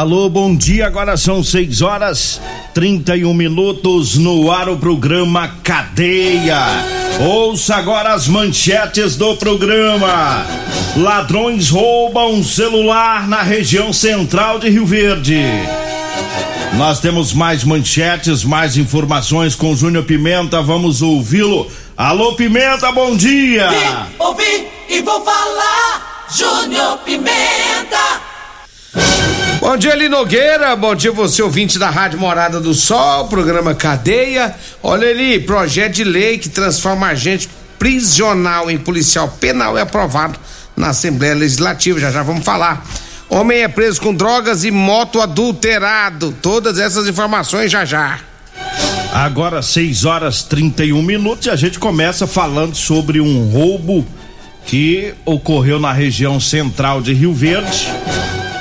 Alô, bom dia. Agora são 6 horas 31 minutos no ar o programa Cadeia. Ouça agora as manchetes do programa. Ladrões roubam celular na região central de Rio Verde. Nós temos mais manchetes, mais informações com Júnior Pimenta. Vamos ouvi-lo. Alô, Pimenta, bom dia. Vi, ouvi e vou falar. Júnior Pimenta. Bom dia, Eli Nogueira. Bom dia, você ouvinte da Rádio Morada do Sol, programa Cadeia. Olha ali, projeto de lei que transforma agente prisional em policial penal é aprovado na Assembleia Legislativa. Já já vamos falar. Homem é preso com drogas e moto adulterado. Todas essas informações já já. Agora 6 horas 31 minutos e a gente começa falando sobre um roubo que ocorreu na região central de Rio Verde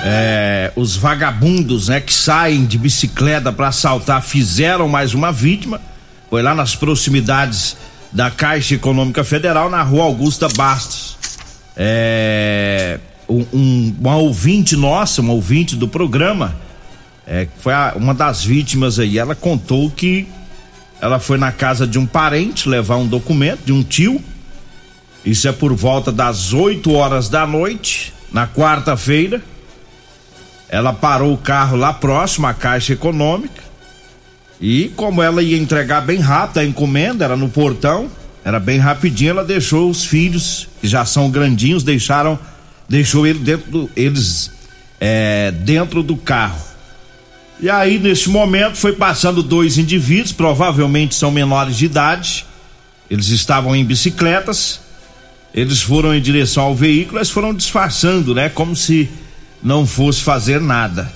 é, os vagabundos, né, que saem de bicicleta para assaltar, fizeram mais uma vítima. Foi lá nas proximidades da Caixa Econômica Federal, na rua Augusta Bastos. É, um, um, uma ouvinte nossa, uma ouvinte do programa, é, foi a, uma das vítimas aí. Ela contou que ela foi na casa de um parente levar um documento de um tio. Isso é por volta das 8 horas da noite, na quarta-feira. Ela parou o carro lá próximo à Caixa Econômica. E como ela ia entregar bem rápido a encomenda, era no portão, era bem rapidinho, ela deixou os filhos, que já são grandinhos, deixaram, deixou ele dentro do, eles é, dentro do carro. E aí, nesse momento, foi passando dois indivíduos, provavelmente são menores de idade. Eles estavam em bicicletas. Eles foram em direção ao veículo, eles foram disfarçando, né? Como se não fosse fazer nada.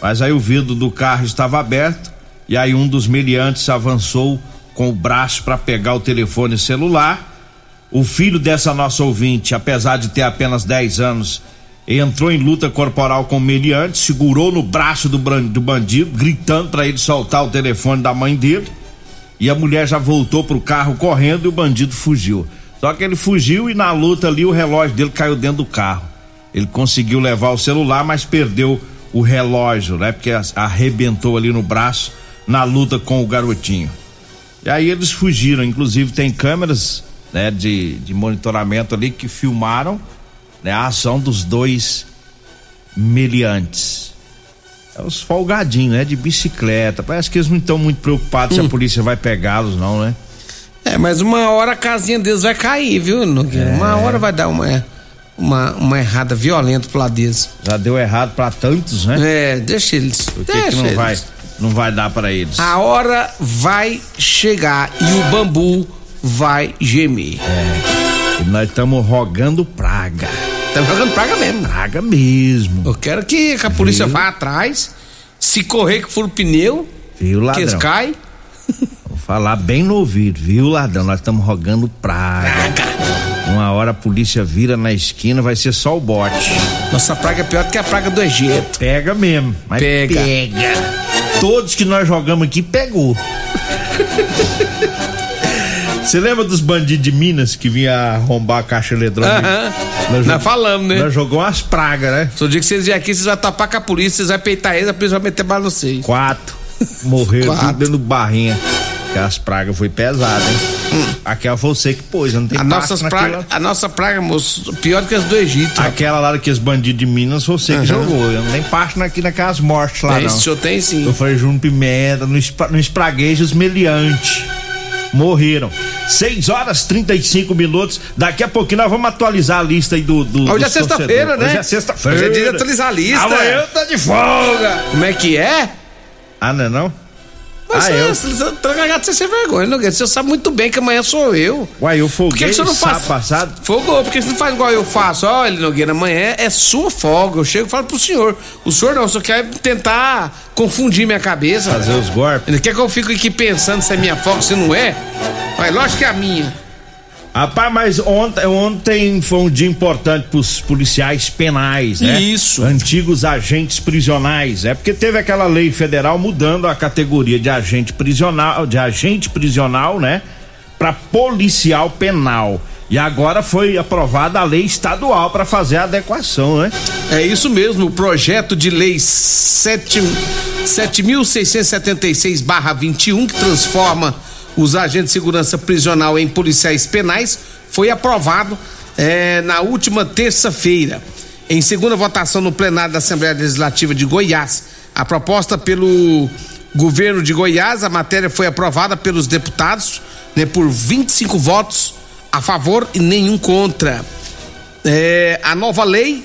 Mas aí o vidro do carro estava aberto e aí um dos meliantes avançou com o braço para pegar o telefone celular. O filho dessa nossa ouvinte, apesar de ter apenas 10 anos, entrou em luta corporal com o meliante, segurou no braço do, do bandido, gritando para ele soltar o telefone da mãe dele. E a mulher já voltou pro carro correndo e o bandido fugiu. Só que ele fugiu e na luta ali o relógio dele caiu dentro do carro. Ele conseguiu levar o celular, mas perdeu o relógio, né? Porque arrebentou ali no braço na luta com o garotinho. E aí eles fugiram, inclusive tem câmeras, né, de, de monitoramento ali que filmaram, né, a ação dos dois meliantes. É os folgadinhos, né, de bicicleta. Parece que eles não estão muito preocupados hum. se a hum. polícia vai pegá-los não, né? É, mas uma hora a casinha deles vai cair, viu, Nogueira? É. Uma hora vai dar uma uma, uma errada violenta pro lado deles. Já deu errado para tantos, né? É, deixa eles. Por que, que não eles. vai não vai dar para eles? A hora vai chegar e o bambu vai gemer. É. E nós estamos rogando praga. Estamos rogando praga mesmo. Praga mesmo. Eu quero que, que a polícia Viu? vá atrás, se correr que for o pneu, Viu, ladrão? que eles caem. Vou falar bem no ouvido, viu, ladrão? Nós estamos rogando praga. Praga. Uma hora a polícia vira na esquina, vai ser só o bote. Nossa praga é pior do que a praga do Egito. Pega mesmo, mas pega. pega. Todos que nós jogamos aqui pegou. Você lembra dos bandidos de Minas que vinha arrombar a caixa eletrônica? Aham. Nós, Nós falamos, né? Nós jogou umas pragas, né? Todo dia que vocês vierem aqui, vocês vão tapar com a polícia, vocês vão peitar eles, a polícia vai meter bala no vocês. Quatro. Morreram Quatro. tudo dentro do barrinha. Aquelas pragas foi pesada, hein? Aquela foi você que pôs, não tem A, nossas praga, a nossa praga, moço, pior que as do Egito. rapaz. Aquela lá daqueles bandidos de Minas, você que jogou. Eu não tem parte aqui naquelas mortes lá, Tem, não. o senhor tem sim. Eu falei Júnior Pimenta, no, espra, no espraguejos meliante. Morreram. 6 horas 35 minutos. Daqui a pouquinho nós vamos atualizar a lista aí do. do Hoje é sexta-feira, né? Hoje é sexta-feira. Hoje é dia de atualizar a lista. Amanhã tá de folga. Como é que é? Ah, não é não? Mas Ah, é, eu? você tá cagado sem ser vergonha, Nogueira. Você sabe muito bem que amanhã sou eu. Uai, eu Por que, que você não faz? passado. Fogou, por que você não faz igual eu faço? Olha, Nogueira, amanhã é sua folga. Eu chego e falo pro senhor. O senhor não, só quer tentar confundir minha cabeça. Fazer os golpes. Ele quer que eu fique aqui pensando se é minha folga, se não é? Mas lógico que é a minha. Rapaz, mas ontem, ontem foi um dia importante pros policiais penais, né? Isso. Antigos agentes prisionais. É porque teve aquela lei federal mudando a categoria de agente prisional, de agente prisional, né? Pra policial penal. E agora foi aprovada a lei estadual para fazer a adequação, né? É isso mesmo, o projeto de lei 7 7.676-21, que transforma os agentes de segurança prisional em policiais penais, foi aprovado eh, na última terça-feira. Em segunda votação no plenário da Assembleia Legislativa de Goiás, a proposta pelo governo de Goiás, a matéria foi aprovada pelos deputados né, por 25 votos a favor e nenhum contra. É, a nova lei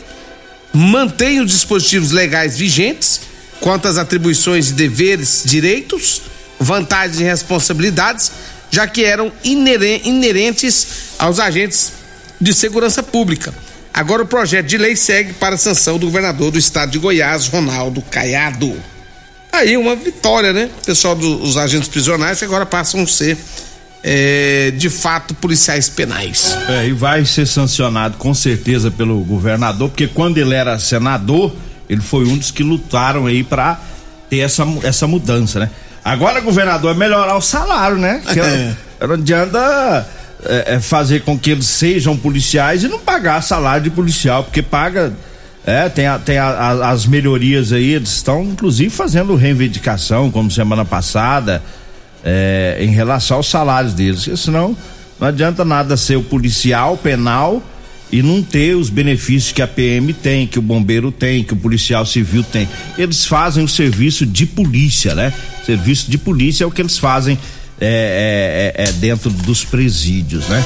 mantém os dispositivos legais vigentes quanto às atribuições de deveres, direitos, vantagens e responsabilidades, já que eram ineren- inerentes aos agentes de segurança pública. Agora o projeto de lei segue para a sanção do governador do estado de Goiás, Ronaldo Caiado. Aí uma vitória, né? O pessoal dos agentes prisionais agora passam a ser, é, de fato, policiais penais. É, e vai ser sancionado com certeza pelo governador, porque quando ele era senador, ele foi um dos que lutaram aí pra ter essa, essa mudança, né? Agora, governador, é melhorar o salário, né? Que É. Não adianta é, é, fazer com que eles sejam policiais e não pagar salário de policial, porque paga. É, tem, a- tem a- a- as melhorias aí, eles estão inclusive fazendo reivindicação, como semana passada, é, em relação aos salários deles. Porque senão não adianta nada ser o policial penal e não ter os benefícios que a PM tem, que o bombeiro tem, que o policial civil tem. Eles fazem o serviço de polícia, né? Serviço de polícia é o que eles fazem é, é, é, é dentro dos presídios, né?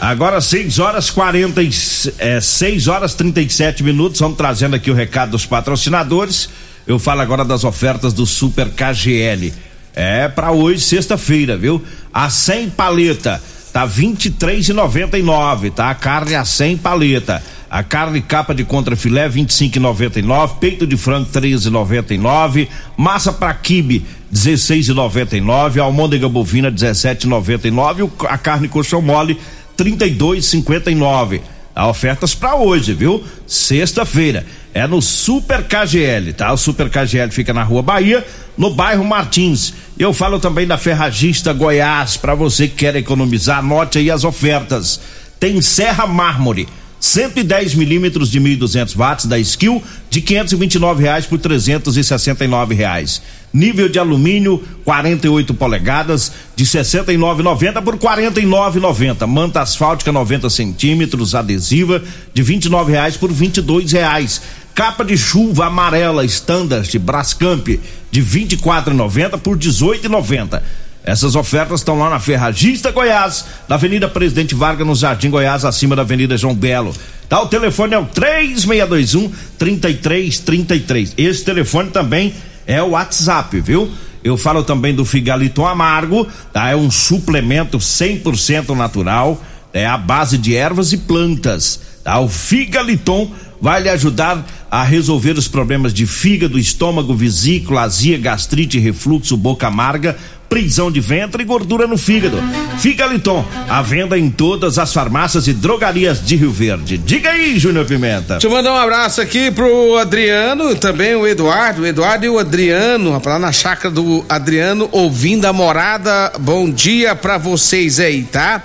Agora 6 horas 40 e, é, 6 horas 37 minutos, vamos trazendo aqui o recado dos patrocinadores. Eu falo agora das ofertas do Super KGL. É para hoje, sexta-feira, viu? A 100 paleta tá 23,99, tá? A carne a 100 paleta. A carne capa de contrafilé 25,99, peito de frango 13,99, massa para quibe 16,99, almôndega bovina 17,99 e o- a carne colchão mole 32,59. Há ofertas para hoje, viu? Sexta-feira. É no Super KGL, tá? O Super KGL fica na Rua Bahia, no bairro Martins. Eu falo também da Ferragista Goiás, para você que quer economizar, anote aí as ofertas. Tem Serra Mármore, 110 milímetros de 1.200 watts da Skill, de 529 reais por 369 reais. Nível de alumínio, 48 polegadas, de 69,90 por 49,90. Manta asfáltica 90 centímetros, adesiva, de 29 reais por 22 reais. Capa de chuva amarela standard de Brascamp, de 24,90 por 18,90. Essas ofertas estão lá na Ferragista Goiás, na Avenida Presidente Vargas, no Jardim Goiás, acima da Avenida João Belo. Tá, o telefone é o 3621 3333. Esse telefone também é o WhatsApp, viu? Eu falo também do Figaliton Amargo, tá? É um suplemento 100% natural, é a base de ervas e plantas, tá? O Figaliton vai lhe ajudar a resolver os problemas de fígado, estômago, vesícula, azia, gastrite, refluxo, boca amarga, prisão de ventre e gordura no fígado. Figaliton, a venda em todas as farmácias e drogarias de Rio Verde. Diga aí, Júnior Pimenta. Deixa eu mandar um abraço aqui pro Adriano, também o Eduardo, o Eduardo e o Adriano, lá na chácara do Adriano, ouvindo a morada. Bom dia pra vocês aí, tá?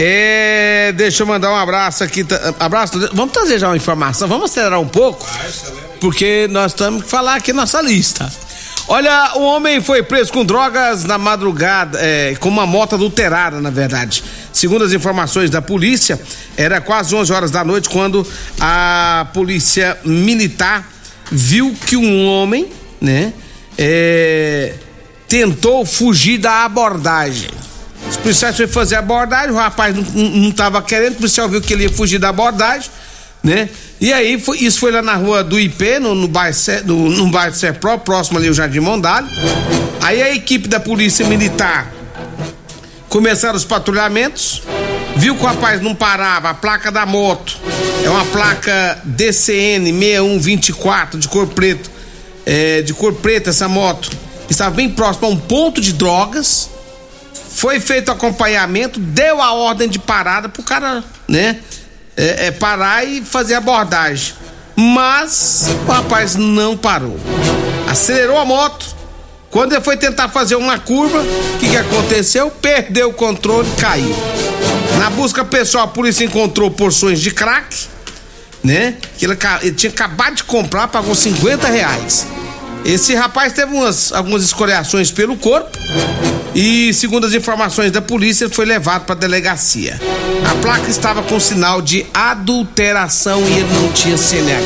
É, deixa eu mandar um abraço aqui. Abraço, vamos trazer já uma informação, vamos acelerar um pouco, porque nós temos que falar aqui nossa lista. Olha, o homem foi preso com drogas na madrugada, é, com uma moto adulterada, na verdade. Segundo as informações da polícia, era quase 11 horas da noite quando a polícia militar viu que um homem, né, é, tentou fugir da abordagem. Os policiais foram fazer a abordagem, o rapaz não estava querendo, o policial viu que ele ia fugir da abordagem, né? E aí, foi, isso foi lá na rua do IP, no, no bairro, no, no bairro Serpro, próximo ali ao Jardim Mondale. Aí a equipe da Polícia Militar começaram os patrulhamentos, viu que o rapaz não parava, a placa da moto é uma placa DCN 6124 de cor preto, é, de cor preta essa moto, estava bem próximo a um ponto de drogas. Foi feito acompanhamento, deu a ordem de parada pro cara, né? é, é parar e fazer abordagem. Mas o rapaz não parou. Acelerou a moto. Quando ele foi tentar fazer uma curva, o que, que aconteceu? Perdeu o controle e caiu. Na busca pessoal, a polícia encontrou porções de crack, né? Que ele, ele tinha acabado de comprar, pagou 50 reais. Esse rapaz teve umas, algumas escoriações pelo corpo e, segundo as informações da polícia, foi levado para a delegacia. A placa estava com sinal de adulteração e ele não tinha CNH.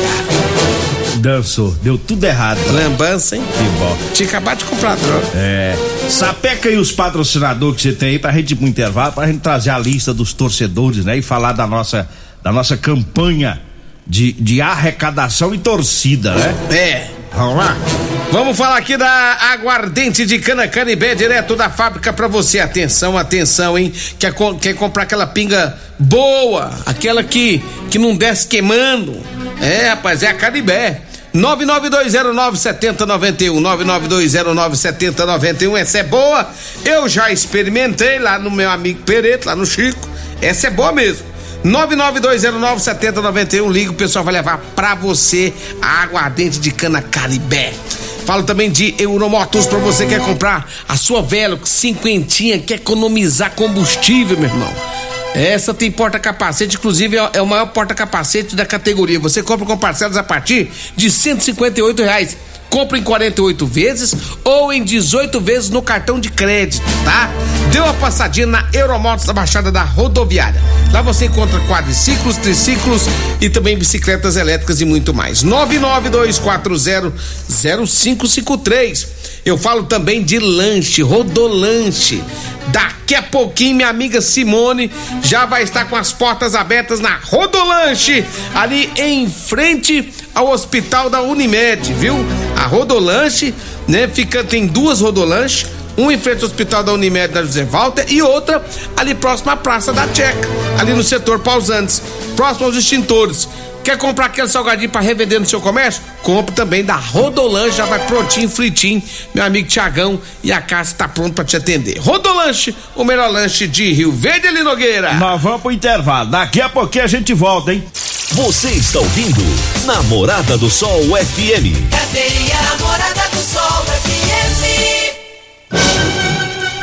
Dançou, deu tudo errado. Lambança, hein? Que bom. Tinha acabado de comprar droga. É. Sapeca aí os patrocinadores que você tem aí pra gente ir pro intervalo, pra gente trazer a lista dos torcedores, né? E falar da nossa, da nossa campanha de, de arrecadação e torcida, né? É. Vamos lá. Vamos falar aqui da aguardente de cana canibé direto da fábrica para você. Atenção, atenção, hein? Quer, quer comprar aquela pinga boa, aquela que que não desce queimando? É, rapaz, é a canibé. 992097091 992097091 essa é boa. Eu já experimentei lá no meu amigo Pereto, lá no Chico. Essa é boa mesmo. 992097091. Liga, o pessoal vai levar pra você a aguardente de cana Caribé. Falo também de Euromotos para você que quer comprar a sua Velox cinquentinha, quer economizar combustível, meu irmão. Essa tem porta-capacete, inclusive é, é o maior porta-capacete da categoria. Você compra com parcelas a partir de 158 reais. Compra em 48 vezes ou em 18 vezes no cartão de crédito, tá? Deu uma passadinha na Euromotos da Baixada da Rodoviária. Lá você encontra quadriciclos, triciclos e também bicicletas elétricas e muito mais. 992400553. Eu falo também de lanche, rodolanche. Daqui a pouquinho, minha amiga Simone já vai estar com as portas abertas na Rodolanche, ali em frente ao hospital da Unimed, viu? A Rodolanche, né? Fica, tem duas Rodolanches, uma em frente ao hospital da Unimed da José Walter e outra ali próximo à Praça da Checa, ali no setor Pausantes, próximo aos extintores. Quer comprar aquele salgadinho para revender no seu comércio? Compre também da Rodolanche, já vai prontinho, fritinho. Meu amigo Tiagão e a casa está pronto para te atender. Rodolanche, o melhor lanche de Rio Verde, ali Nogueira. Nós vamos pro intervalo. Daqui a pouquinho a gente volta, hein? Você está ouvindo Namorada do Sol FM. Cadê a Namorada do Sol FM?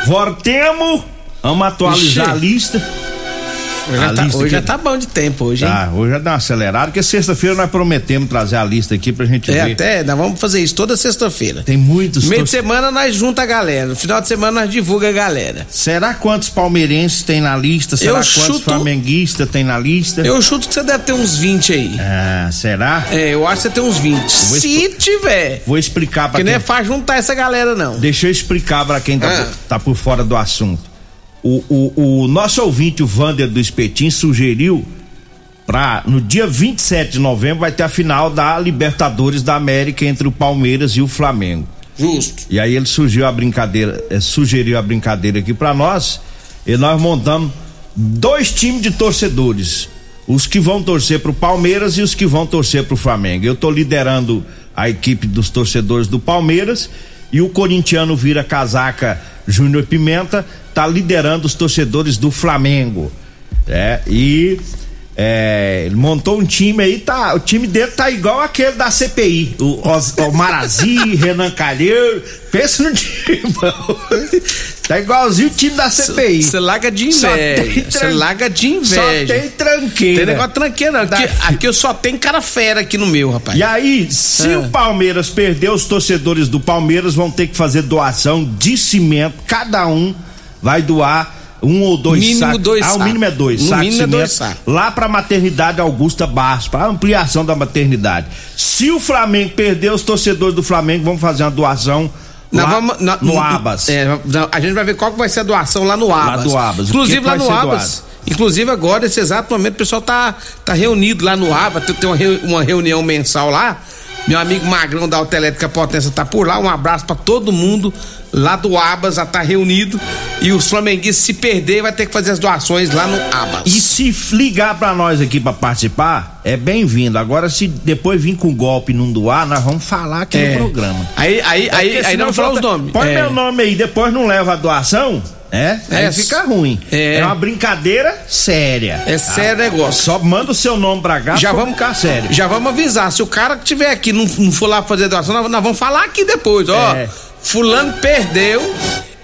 Voltemos. Vamos atualizar Ixi. a lista. Hoje, já tá, hoje já tá bom de tempo hoje, tá, hein? hoje já dá uma acelerada, porque sexta-feira nós prometemos trazer a lista aqui pra gente é, ver. até, nós vamos fazer isso toda sexta-feira. Tem muitos. Meio de semana nós junta a galera, no final de semana nós divulga a galera. Será quantos palmeirenses tem na lista? Será Eu quantos chuto... flamenguistas tem na lista? Eu chuto que você deve ter uns 20 aí. Ah, será? É, eu acho que você tem uns 20. Se tiver. Vou explicar pra que quem... não é fácil juntar essa galera, não. Deixa eu explicar pra quem tá, ah. por, tá por fora do assunto. O, o, o nosso ouvinte, o Vander do Espetim, sugeriu para no dia 27 de novembro vai ter a final da Libertadores da América entre o Palmeiras e o Flamengo. Justo. E aí ele surgiu a brincadeira, é, sugeriu a brincadeira aqui para nós, e nós montamos dois times de torcedores. os que vão torcer pro Palmeiras e os que vão torcer pro Flamengo. Eu tô liderando a equipe dos torcedores do Palmeiras e o corintiano vira casaca Júnior Pimenta tá liderando os torcedores do Flamengo. É, e é, montou um time aí, tá, o time dele tá igual aquele da CPI. O, Os, o Marazi, Renan Calheiro. Pensa no time, Tá igualzinho o time da CPI. Você larga de inveja. Você larga de inveja. Só tem tranqueira. Tem negócio tranqueira, não. Aqui, aqui, eu só tenho cara fera aqui no meu, rapaz. E aí, se ah. o Palmeiras perder, os torcedores do Palmeiras vão ter que fazer doação de cimento. Cada um vai doar um ou dois mínimo sacos. Dois ah, o mínimo é dois. No mínimo é dois sacos. Lá pra maternidade Augusta Barros, pra ampliação da maternidade. Se o Flamengo perder, os torcedores do Flamengo vão fazer uma doação Lá, vamos, na, no, Abas. É, a gente vai ver qual que vai ser a doação lá no Abas. Lá do Abas. Inclusive lá no Abas. Doado? Inclusive agora, nesse exato momento, o pessoal tá, tá reunido lá no Abas, tem uma, uma reunião mensal lá meu amigo Magrão da Autoelétrica Potência tá por lá. Um abraço para todo mundo lá do Abas, já tá reunido. E os flamenguistas, se perder, vai ter que fazer as doações lá no Abas. E se ligar para nós aqui para participar, é bem-vindo. Agora, se depois vir com golpe e não doar, nós vamos falar aqui é. no programa. Aí, aí, é aí, aí não falar os nomes. Põe é. meu nome aí, depois não leva a doação. É, é aí fica ruim. É. é uma brincadeira séria. É sério ah, negócio. Só manda o seu nome pra cá, já vamos ficar sério. Já vamos avisar. Se o cara que tiver aqui não, não for lá fazer doação, nós, nós vamos falar aqui depois, ó. É. Fulano perdeu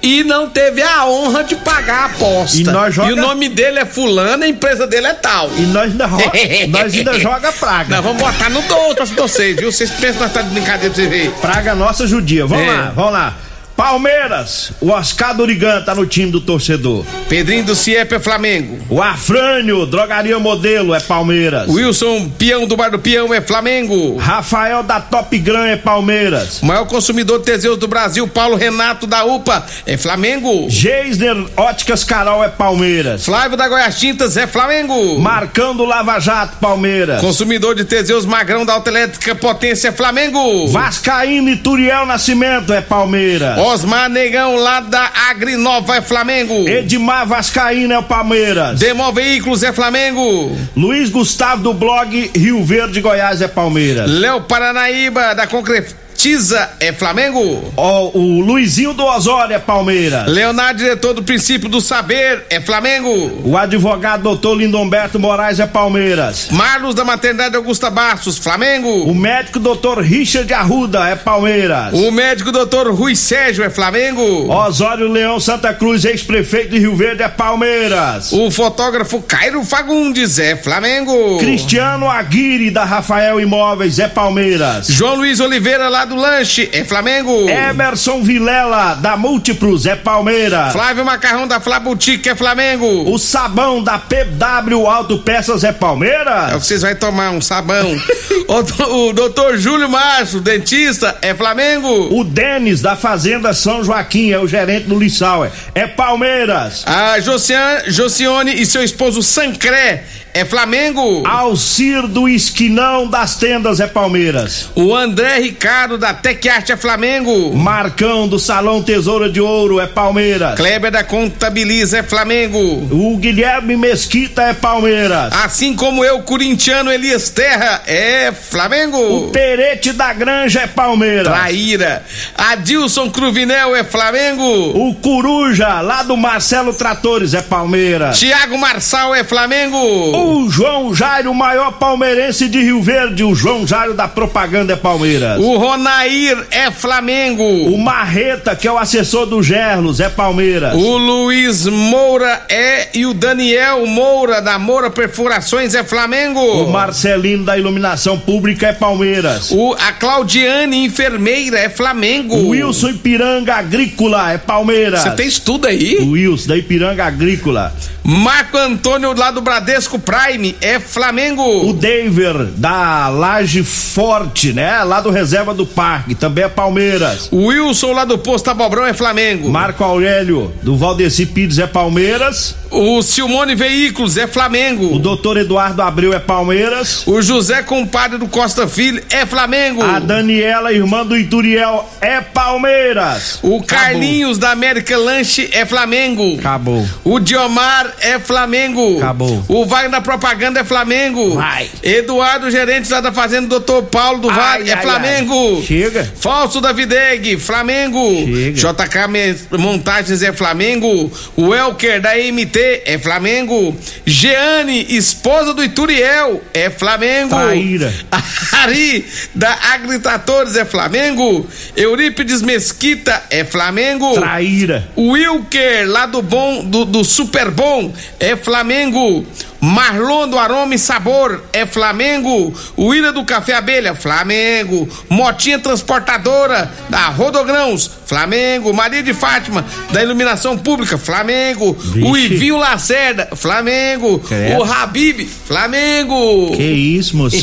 e não teve a honra de pagar a aposta. E, nós joga... e o nome dele é fulano, a empresa dele é tal. E nós ainda, ro... nós ainda joga praga. Nós vamos botar no 12 pra vocês, viu? Vocês pensam que nós tá de brincadeira pra você ver. Praga nossa judia. Vamos é. lá, vamos lá. Palmeiras, o Oscar Dorigan tá no time do torcedor. Pedrinho do Ciep é Flamengo. O Afrânio, drogaria modelo, é Palmeiras. Wilson, peão do bar do peão, é Flamengo. Rafael da Top Gran é Palmeiras. O maior consumidor de Teseus do Brasil, Paulo Renato da UPA, é Flamengo. Geisner Óticas Carol é Palmeiras. Flávio da Goiás Tintas é Flamengo. Marcando Lava Jato, Palmeiras. Consumidor de Teseus Magrão da Autoelétrica Potência é Flamengo. Vascaíno e Turiel Nascimento é Palmeiras. Osmar Negão, lá da Agrinova é Flamengo. Edmar Vascaína é o Palmeiras. Demol Veículos é Flamengo. Luiz Gustavo do blog Rio Verde Goiás é Palmeiras. Léo Paranaíba da Concreto Tiza é Flamengo. Oh, o Luizinho do Osório é Palmeiras. Leonardo, diretor do Princípio do Saber, é Flamengo. O advogado doutor Lindomberto Moraes é Palmeiras. Marlos da Maternidade Augusta Bastos, Flamengo. O médico doutor Richard Arruda é Palmeiras. O médico doutor Rui Sérgio é Flamengo. Osório Leão Santa Cruz, ex-prefeito de Rio Verde, é Palmeiras. O fotógrafo Cairo Fagundes é Flamengo. Cristiano Aguirre da Rafael Imóveis é Palmeiras. João Luiz Oliveira lá do lanche é Flamengo. Emerson Vilela da Múltiplos é Palmeiras. Flávio Macarrão da Flabutique é Flamengo. O sabão da PW Autopeças é Palmeiras. É o que vocês vão tomar, um sabão. o, o doutor Júlio Márcio, dentista, é Flamengo. O Denis da Fazenda São Joaquim é o gerente do Lissau, é, é Palmeiras. A Josiane, Josione e seu esposo Sancré é Flamengo. Alcir do Esquinão das Tendas é Palmeiras. O André Ricardo da Tecarte é Flamengo. Marcão do Salão Tesoura de Ouro é Palmeiras. Kleber da Contabiliza é Flamengo. O Guilherme Mesquita é Palmeiras. Assim como eu, corintiano Elias Terra é Flamengo. O Perete da Granja é Palmeiras. Traíra. Adilson Cruvinel é Flamengo. O Coruja lá do Marcelo Tratores é Palmeiras. Tiago Marçal é Flamengo. O o João Jairo, maior palmeirense de Rio Verde. O João Jairo da propaganda é Palmeiras. O Ronair é Flamengo. O Marreta, que é o assessor do Gerlos, é Palmeiras. O Luiz Moura é e o Daniel Moura da Moura Perfurações é Flamengo. O Marcelino da Iluminação Pública é Palmeiras. O a Claudiane enfermeira é Flamengo. O Wilson Ipiranga Agrícola é Palmeiras. Você tem estudo aí? O Wilson da Ipiranga Agrícola. Marco Antônio lá do Bradesco Prime é Flamengo. O Denver da Laje Forte, né? Lá do Reserva do Parque, também é Palmeiras. O Wilson lá do Posto Abobrão é Flamengo. Marco Aurélio do Valdeci Pires é Palmeiras. O Silmone Veículos é Flamengo. O doutor Eduardo Abreu é Palmeiras. O José Compadre do Costa Filho é Flamengo. A Daniela, irmã do Ituriel, é Palmeiras. O Acabou. Carlinhos da América Lanche é Flamengo. Acabou. O Diomar é Flamengo. Acabou. O Wagner da propaganda é Flamengo. Vai. Eduardo, gerente lá da fazenda, doutor Paulo do Vale, é ai, Flamengo. ai. Chega. Falso da Videg, Flamengo. Chega. JK Montagens é Flamengo. O Elker da MT é Flamengo. Jeane, esposa do Ituriel, é Flamengo. Traíra. Ari da Agritratores é Flamengo. Eurípides Mesquita é Flamengo. Traíra. Wilker, lá do bom, do, do Super Bom, é Flamengo. Marlon do Aroma e Sabor é Flamengo. William do Café Abelha, Flamengo. Motinha Transportadora da Rodogrãos, Flamengo. Maria de Fátima da Iluminação Pública, Flamengo. O Vixe. Ivinho Lacerda, Flamengo. Credo. O Habib, Flamengo. Que isso, moço?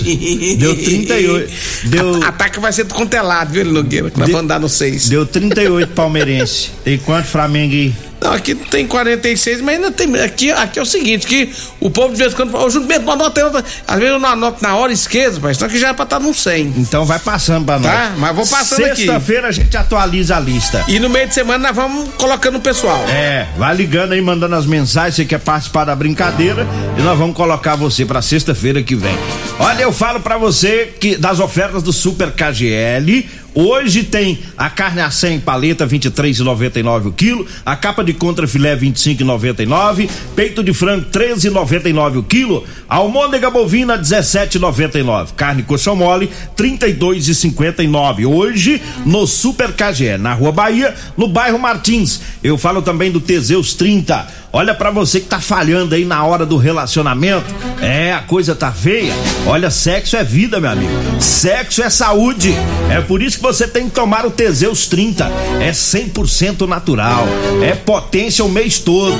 Deu 38. Deu, Ataque vai ser contelado, viu, Nogueira? Que nós vamos andar no 6. deu 38 palmeirense. Tem quanto Flamengo aí? Não, aqui tem 46, mas ainda tem. Aqui, aqui é o seguinte: que o povo de vez em quando fala, ô Júnior Bento, não anota aí outra. Às vezes eu não anoto na hora e esqueço, mas então aqui já é pra estar num 100. Então vai passando pra nós. Tá, mas vou passando aqui. Sexta-feira a gente atualiza a lista. E no meio de semana nós vamos colocando o pessoal. É, vai ligando aí, mandando as mensagens, você quer participar da brincadeira e nós vamos colocar você pra sexta-feira que vem. Olha, eu falo pra você que das ofertas do Super KGL, hoje tem a carne a 100 paleta 23,99 o quilo, a capa de contra filé 25,99, peito de frango 13,99 o quilo, almôndega bovina 17,99, carne coxão mole 32,59. Hoje no Super KGL, na Rua Bahia, no bairro Martins. Eu falo também do Teseus 30. Olha pra você que tá falhando aí na hora do relacionamento. É, a coisa tá feia. Olha, sexo é vida, meu amigo. Sexo é saúde. É por isso que você tem que tomar o Teseus 30. É 100% natural. É potência o mês todo.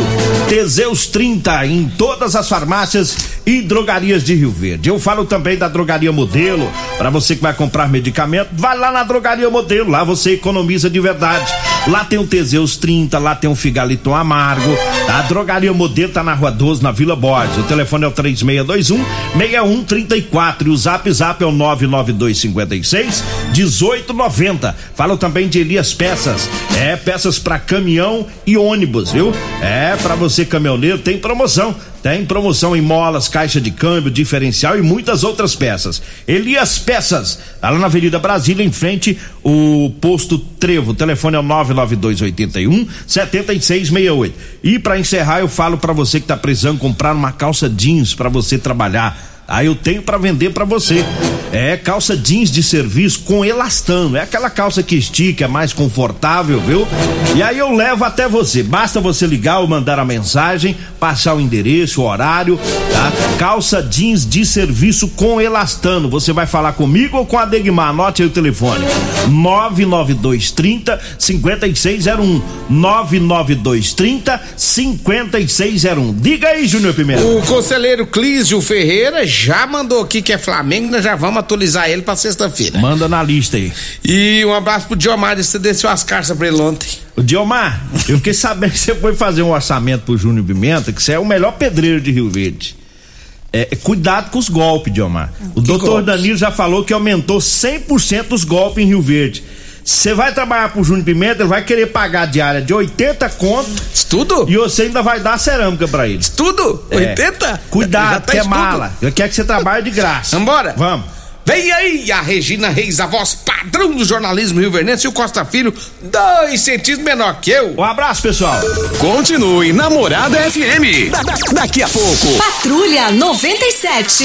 Teseus 30 em todas as farmácias e drogarias de Rio Verde. Eu falo também da Drogaria Modelo. Pra você que vai comprar medicamento, vai lá na Drogaria Modelo. Lá você economiza de verdade. Lá tem o Teseus 30, lá tem o Figaliton Amargo. A Drogaria Modelo tá na Rua 12, na Vila Borges. O telefone é o 3621 6134 e o Zap Zap é o 99256 1890. Falo também de Elias Peças. É, peças para caminhão e ônibus, viu? É, para você caminhoneiro tem promoção. Tem promoção em molas, caixa de câmbio, diferencial e muitas outras peças. Elias Peças, tá lá na Avenida Brasília, em frente o posto Trevo. O telefone é o 99281 7668. E para encerrar, eu falo para você que tá precisando comprar uma calça jeans para você trabalhar. Aí eu tenho para vender para você. É calça jeans de serviço com elastano. É aquela calça que estica, é mais confortável, viu? E aí eu levo até você. Basta você ligar ou mandar a mensagem, passar o endereço, o horário, tá? Calça jeans de serviço com elastano. Você vai falar comigo ou com a Degmar? Anote aí o telefone. 99230 5601. 99230 5601. Diga aí, Júnior Pimenta. O conselheiro Clísio Ferreira já mandou aqui que é Flamengo, nós já vamos atualizar ele pra sexta-feira. Manda na lista aí. E um abraço pro Diomar, você desceu as cartas pra ele ontem. Ô, Diomar, eu fiquei sabendo que você foi fazer um orçamento pro Júnior Pimenta, que você é o melhor pedreiro de Rio Verde. É, cuidado com os golpes, Diomar. O doutor golpes? Danilo já falou que aumentou 100% os golpes em Rio Verde. Você vai trabalhar pro Júnior Pimenta, ele vai querer pagar diária de 80 conto Isso tudo? e você ainda vai dar cerâmica pra ele. Tudo? É. 80? Já Cuidado, tá que é mala. Eu quero que você trabalhe de graça. Vambora? Vamos. Vem aí a Regina Reis, a voz padrão do jornalismo rio e o Costa Filho, dois centímetros menor que eu. Um abraço, pessoal. Continue Namorada FM. Da- da- daqui a pouco. Patrulha 97.